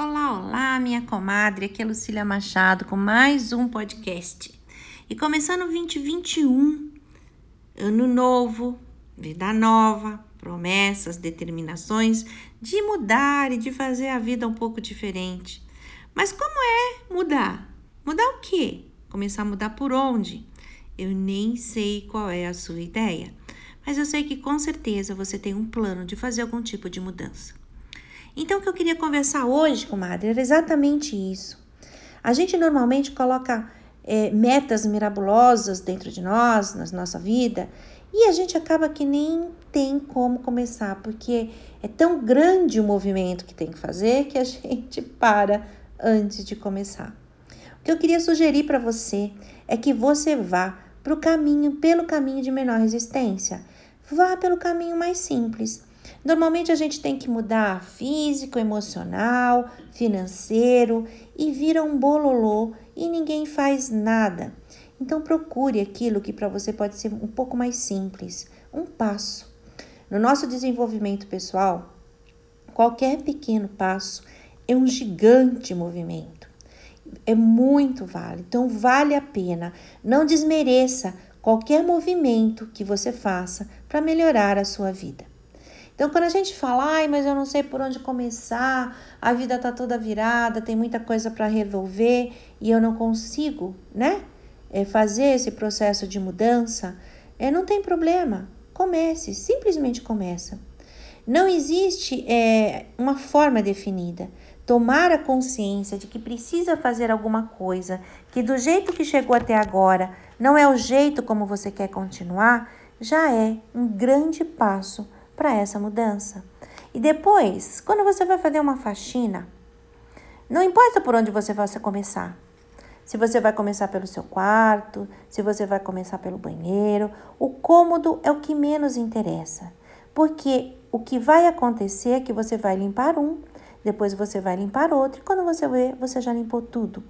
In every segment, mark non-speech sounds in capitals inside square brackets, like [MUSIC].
Olá, olá, minha comadre, aqui é Lucília Machado com mais um podcast. E começando 2021, ano novo, vida nova, promessas, determinações de mudar e de fazer a vida um pouco diferente. Mas como é mudar? Mudar o quê? Começar a mudar por onde? Eu nem sei qual é a sua ideia, mas eu sei que com certeza você tem um plano de fazer algum tipo de mudança. Então, o que eu queria conversar hoje, comadre, era exatamente isso. A gente normalmente coloca é, metas mirabolosas dentro de nós, na nossa vida, e a gente acaba que nem tem como começar, porque é tão grande o movimento que tem que fazer que a [LAUGHS] gente para antes de começar. O que eu queria sugerir para você é que você vá para o caminho, pelo caminho de menor resistência. Vá pelo caminho mais simples. Normalmente a gente tem que mudar físico, emocional, financeiro e vira um bololô e ninguém faz nada. Então procure aquilo que para você pode ser um pouco mais simples, um passo. No nosso desenvolvimento pessoal, qualquer pequeno passo é um gigante movimento. É muito válido. Então vale a pena. Não desmereça qualquer movimento que você faça para melhorar a sua vida. Então, quando a gente fala, ai, mas eu não sei por onde começar, a vida tá toda virada, tem muita coisa para resolver e eu não consigo, né? É, fazer esse processo de mudança, é, não tem problema. Comece, simplesmente começa. Não existe é, uma forma definida. Tomar a consciência de que precisa fazer alguma coisa, que do jeito que chegou até agora não é o jeito como você quer continuar, já é um grande passo para essa mudança. E depois, quando você vai fazer uma faxina, não importa por onde você vai começar. Se você vai começar pelo seu quarto, se você vai começar pelo banheiro, o cômodo é o que menos interessa. Porque o que vai acontecer é que você vai limpar um, depois você vai limpar outro, e quando você vê, você já limpou tudo.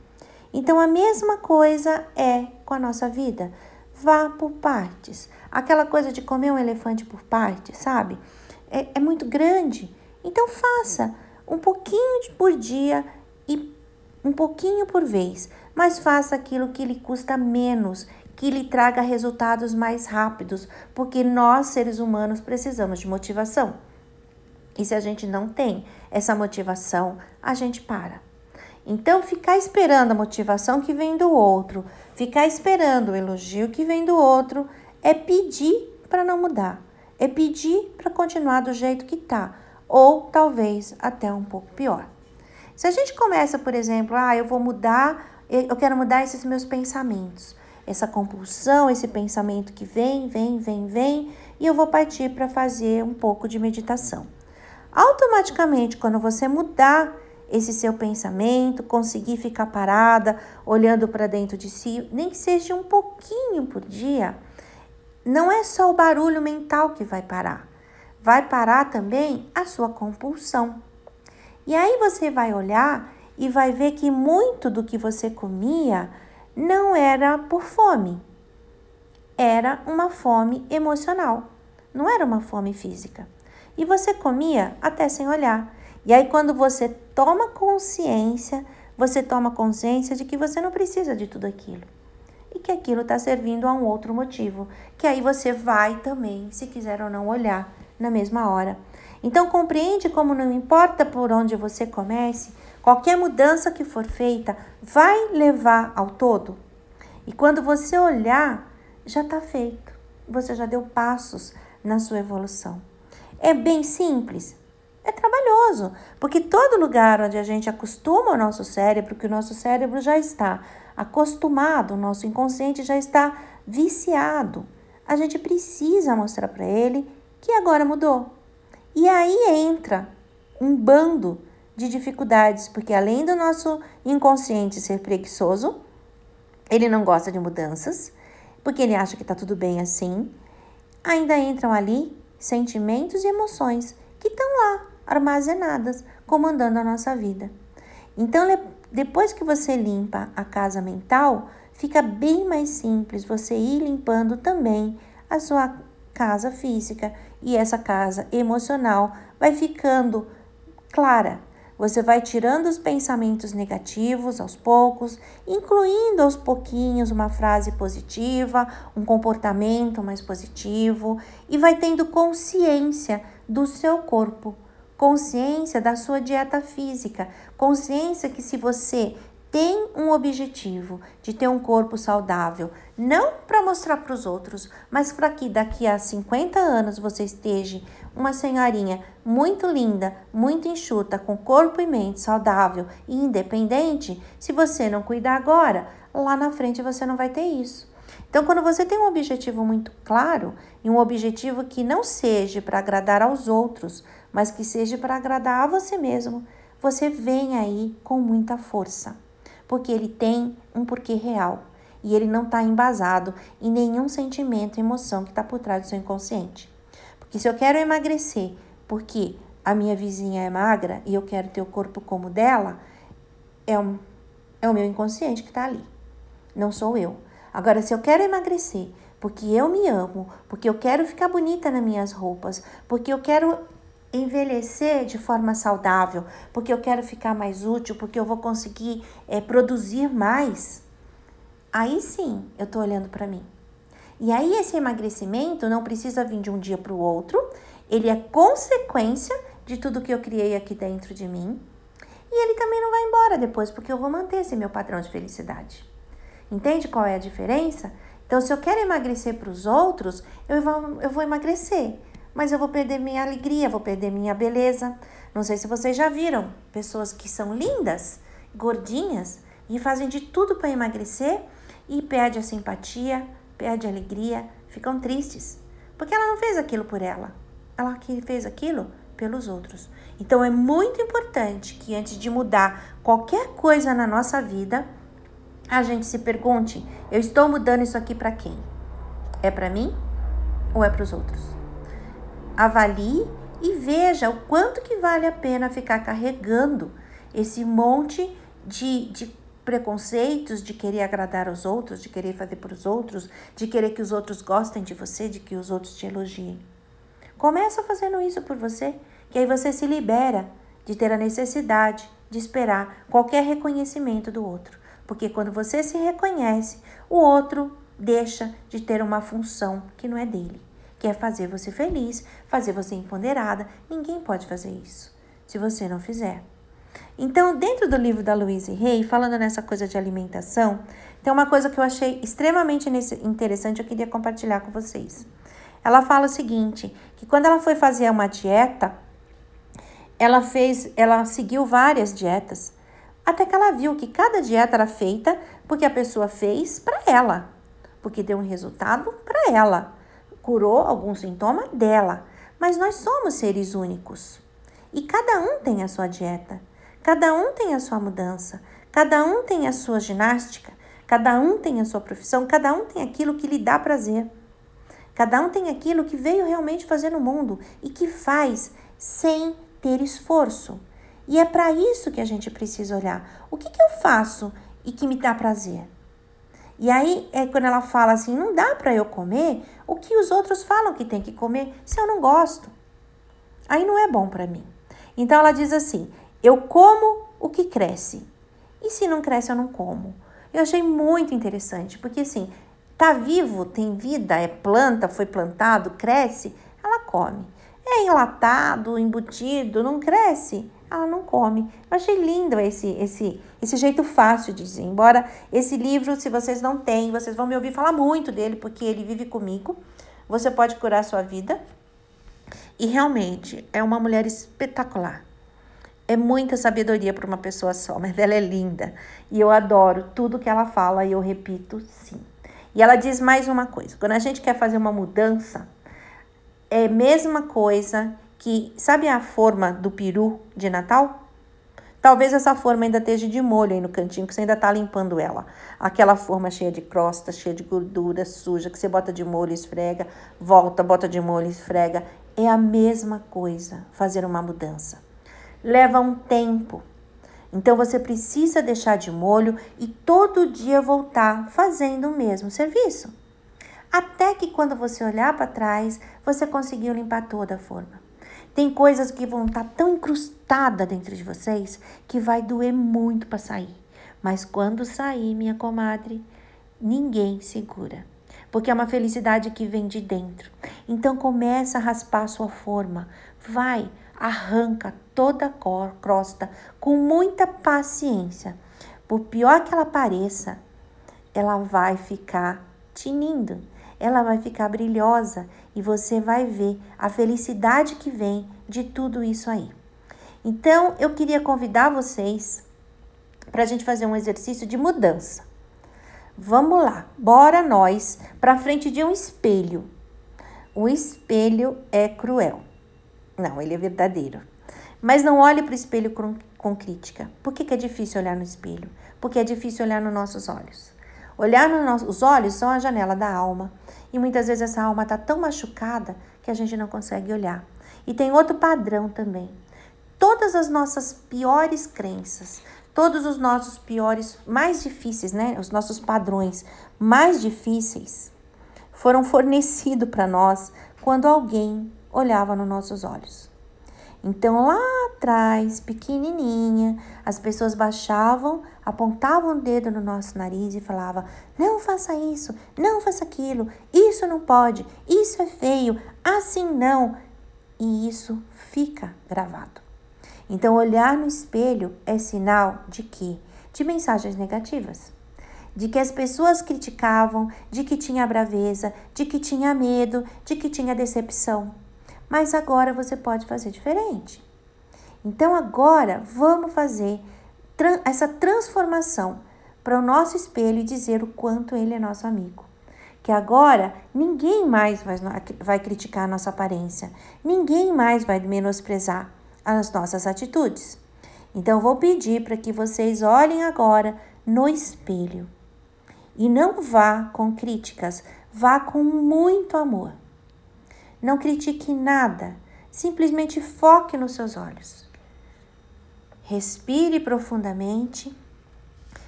Então a mesma coisa é com a nossa vida. Vá por partes. Aquela coisa de comer um elefante por partes, sabe? É, é muito grande. Então faça um pouquinho por dia e um pouquinho por vez, mas faça aquilo que lhe custa menos, que lhe traga resultados mais rápidos, porque nós, seres humanos, precisamos de motivação. E se a gente não tem essa motivação, a gente para. Então, ficar esperando a motivação que vem do outro, ficar esperando o elogio que vem do outro, é pedir para não mudar, é pedir para continuar do jeito que tá, ou talvez até um pouco pior. Se a gente começa, por exemplo, ah, eu vou mudar, eu quero mudar esses meus pensamentos, essa compulsão, esse pensamento que vem, vem, vem, vem, e eu vou partir para fazer um pouco de meditação. Automaticamente, quando você mudar esse seu pensamento, conseguir ficar parada, olhando para dentro de si, nem que seja um pouquinho por dia, não é só o barulho mental que vai parar, vai parar também a sua compulsão. E aí você vai olhar e vai ver que muito do que você comia não era por fome, era uma fome emocional, não era uma fome física. E você comia até sem olhar. E aí, quando você toma consciência, você toma consciência de que você não precisa de tudo aquilo e que aquilo está servindo a um outro motivo, que aí você vai também, se quiser ou não, olhar na mesma hora. Então, compreende como não importa por onde você comece, qualquer mudança que for feita vai levar ao todo. E quando você olhar, já está feito, você já deu passos na sua evolução. É bem simples, é trabalhoso, porque todo lugar onde a gente acostuma o nosso cérebro, que o nosso cérebro já está acostumado, o nosso inconsciente já está viciado, a gente precisa mostrar para ele que agora mudou. E aí entra um bando de dificuldades, porque além do nosso inconsciente ser preguiçoso, ele não gosta de mudanças, porque ele acha que está tudo bem assim, ainda entram ali sentimentos e emoções que estão lá armazenadas, comandando a nossa vida. Então, depois que você limpa a casa mental, fica bem mais simples você ir limpando também a sua casa física e essa casa emocional vai ficando clara. Você vai tirando os pensamentos negativos aos poucos, incluindo aos pouquinhos uma frase positiva, um comportamento mais positivo e vai tendo consciência do seu corpo, consciência da sua dieta física, consciência que se você tem um objetivo de ter um corpo saudável, não para mostrar para os outros, mas para que daqui a 50 anos você esteja uma senhorinha muito linda, muito enxuta, com corpo e mente saudável e independente, se você não cuidar agora, lá na frente você não vai ter isso. Então, quando você tem um objetivo muito claro e um objetivo que não seja para agradar aos outros, mas que seja para agradar a você mesmo, você vem aí com muita força porque ele tem um porquê real e ele não está embasado em nenhum sentimento, emoção que está por trás do seu inconsciente. Porque se eu quero emagrecer porque a minha vizinha é magra e eu quero ter o corpo como dela, é, um, é o meu inconsciente que está ali, não sou eu. Agora, se eu quero emagrecer porque eu me amo, porque eu quero ficar bonita nas minhas roupas, porque eu quero envelhecer de forma saudável, porque eu quero ficar mais útil, porque eu vou conseguir é, produzir mais, aí sim eu estou olhando para mim. E aí esse emagrecimento não precisa vir de um dia para o outro, ele é consequência de tudo que eu criei aqui dentro de mim. E ele também não vai embora depois, porque eu vou manter esse meu padrão de felicidade. Entende qual é a diferença? Então, se eu quero emagrecer para os outros, eu vou, eu vou emagrecer mas eu vou perder minha alegria, vou perder minha beleza. Não sei se vocês já viram pessoas que são lindas, gordinhas e fazem de tudo para emagrecer e perde a simpatia, perde a alegria, ficam tristes, porque ela não fez aquilo por ela. Ela que fez aquilo pelos outros. Então é muito importante que antes de mudar qualquer coisa na nossa vida, a gente se pergunte: eu estou mudando isso aqui para quem? É para mim ou é para os outros? Avalie e veja o quanto que vale a pena ficar carregando esse monte de, de preconceitos, de querer agradar aos outros, de querer fazer para os outros, de querer que os outros gostem de você, de que os outros te elogiem. Começa fazendo isso por você, que aí você se libera de ter a necessidade de esperar qualquer reconhecimento do outro. Porque quando você se reconhece, o outro deixa de ter uma função que não é dele quer fazer você feliz, fazer você empoderada. Ninguém pode fazer isso se você não fizer. Então, dentro do livro da Louise Hay, falando nessa coisa de alimentação, tem uma coisa que eu achei extremamente interessante, eu queria compartilhar com vocês. Ela fala o seguinte, que quando ela foi fazer uma dieta, ela fez, ela seguiu várias dietas, até que ela viu que cada dieta era feita porque a pessoa fez para ela, porque deu um resultado para ela curou algum sintoma dela, mas nós somos seres únicos. E cada um tem a sua dieta, cada um tem a sua mudança, cada um tem a sua ginástica, cada um tem a sua profissão, cada um tem aquilo que lhe dá prazer. Cada um tem aquilo que veio realmente fazer no mundo e que faz sem ter esforço. E é para isso que a gente precisa olhar. O que, que eu faço e que me dá prazer? E aí é quando ela fala assim: não dá para eu comer o que os outros falam que tem que comer se eu não gosto. Aí não é bom para mim. Então ela diz assim: eu como o que cresce. E se não cresce, eu não como. Eu achei muito interessante, porque assim, tá vivo, tem vida, é planta, foi plantado, cresce, ela come. É enlatado, embutido, não cresce, ela não come. Eu achei lindo esse, esse, esse jeito fácil de dizer. Embora esse livro, se vocês não têm, vocês vão me ouvir falar muito dele, porque ele vive comigo. Você pode curar sua vida. E realmente é uma mulher espetacular. É muita sabedoria para uma pessoa só, mas ela é linda. E eu adoro tudo que ela fala e eu repito sim. E ela diz mais uma coisa: quando a gente quer fazer uma mudança, é a mesma coisa que, sabe a forma do peru de Natal? Talvez essa forma ainda esteja de molho aí no cantinho, que você ainda está limpando ela. Aquela forma cheia de crosta, cheia de gordura, suja, que você bota de molho, esfrega, volta, bota de molho, esfrega. É a mesma coisa fazer uma mudança. Leva um tempo. Então você precisa deixar de molho e todo dia voltar fazendo o mesmo serviço. Até que quando você olhar para trás, você conseguiu limpar toda a forma. Tem coisas que vão estar tá tão incrustadas dentro de vocês que vai doer muito para sair. Mas quando sair, minha comadre, ninguém segura. Porque é uma felicidade que vem de dentro. Então começa a raspar a sua forma. Vai, arranca toda a crosta com muita paciência. Por pior que ela pareça, ela vai ficar tinindo, ela vai ficar brilhosa e você vai ver a felicidade que vem de tudo isso aí. Então, eu queria convidar vocês para a gente fazer um exercício de mudança. Vamos lá, bora nós para frente de um espelho. O espelho é cruel. Não, ele é verdadeiro. Mas não olhe para o espelho com, com crítica. Por que, que é difícil olhar no espelho? Porque é difícil olhar nos nossos olhos. Olhar nos nossos olhos são a janela da alma. E muitas vezes essa alma está tão machucada que a gente não consegue olhar. E tem outro padrão também. Todas as nossas piores crenças, todos os nossos piores, mais difíceis, né? Os nossos padrões mais difíceis foram fornecidos para nós quando alguém olhava nos nossos olhos. Então lá atrás, pequenininha, as pessoas baixavam, apontavam o dedo no nosso nariz e falavam: "Não faça isso, não faça aquilo, isso não pode, isso é feio, assim não". E isso fica gravado. Então olhar no espelho é sinal de que de mensagens negativas de que as pessoas criticavam, de que tinha braveza, de que tinha medo, de que tinha decepção mas agora você pode fazer diferente. Então agora vamos fazer essa transformação para o nosso espelho e dizer o quanto ele é nosso amigo. Que agora ninguém mais vai, vai criticar a nossa aparência, ninguém mais vai menosprezar as nossas atitudes. Então vou pedir para que vocês olhem agora no espelho e não vá com críticas, vá com muito amor. Não critique nada, simplesmente foque nos seus olhos. Respire profundamente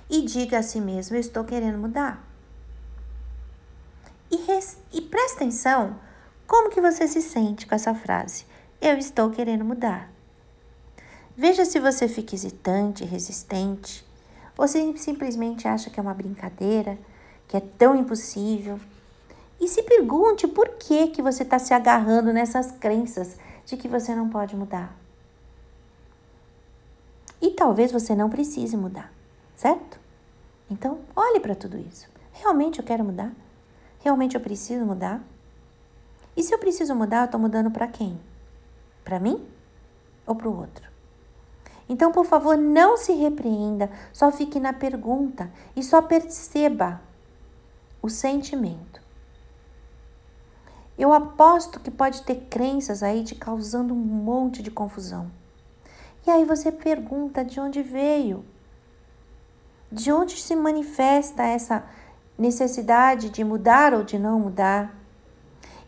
e diga a si mesmo: Eu estou querendo mudar. E, res, e presta atenção como que você se sente com essa frase: Eu estou querendo mudar. Veja se você fica hesitante, resistente, ou se simplesmente acha que é uma brincadeira, que é tão impossível e se pergunte por que, que você está se agarrando nessas crenças de que você não pode mudar. E talvez você não precise mudar, certo? Então, olhe para tudo isso. Realmente eu quero mudar? Realmente eu preciso mudar? E se eu preciso mudar, eu estou mudando para quem? Para mim ou para o outro? Então, por favor, não se repreenda, só fique na pergunta e só perceba o sentimento. Eu aposto que pode ter crenças aí te causando um monte de confusão. E aí você pergunta de onde veio? De onde se manifesta essa necessidade de mudar ou de não mudar?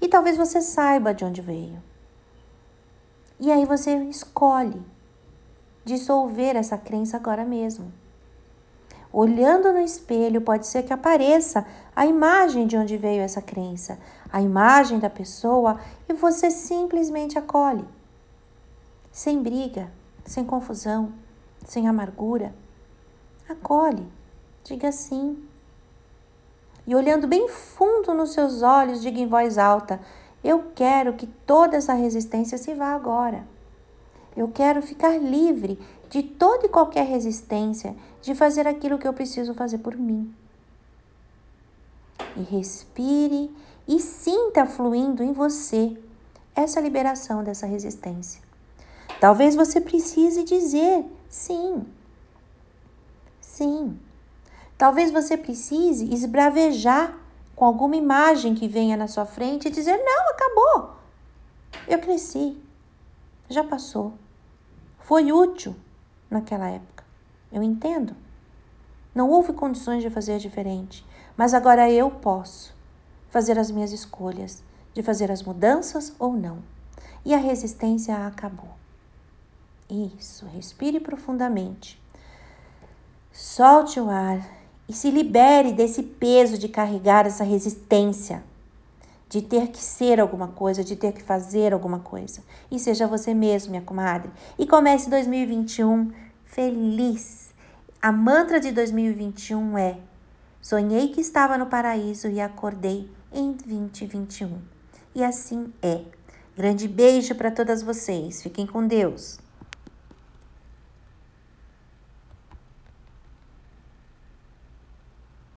E talvez você saiba de onde veio. E aí você escolhe dissolver essa crença agora mesmo. Olhando no espelho, pode ser que apareça a imagem de onde veio essa crença, a imagem da pessoa e você simplesmente acolhe. Sem briga, sem confusão, sem amargura. Acolhe, diga sim. E olhando bem fundo nos seus olhos, diga em voz alta: Eu quero que toda essa resistência se vá agora. Eu quero ficar livre de toda e qualquer resistência de fazer aquilo que eu preciso fazer por mim. E respire e sinta fluindo em você essa liberação dessa resistência. Talvez você precise dizer sim. Sim. Talvez você precise esbravejar com alguma imagem que venha na sua frente e dizer: não, acabou. Eu cresci. Já passou. Foi útil naquela época. Eu entendo. Não houve condições de fazer diferente, mas agora eu posso fazer as minhas escolhas, de fazer as mudanças ou não. E a resistência acabou. Isso, respire profundamente. Solte o ar e se libere desse peso de carregar essa resistência, de ter que ser alguma coisa, de ter que fazer alguma coisa. E seja você mesmo, minha comadre. E comece 2021 feliz. A mantra de 2021 é: Sonhei que estava no paraíso e acordei em 2021. E assim é. Grande beijo para todas vocês. Fiquem com Deus.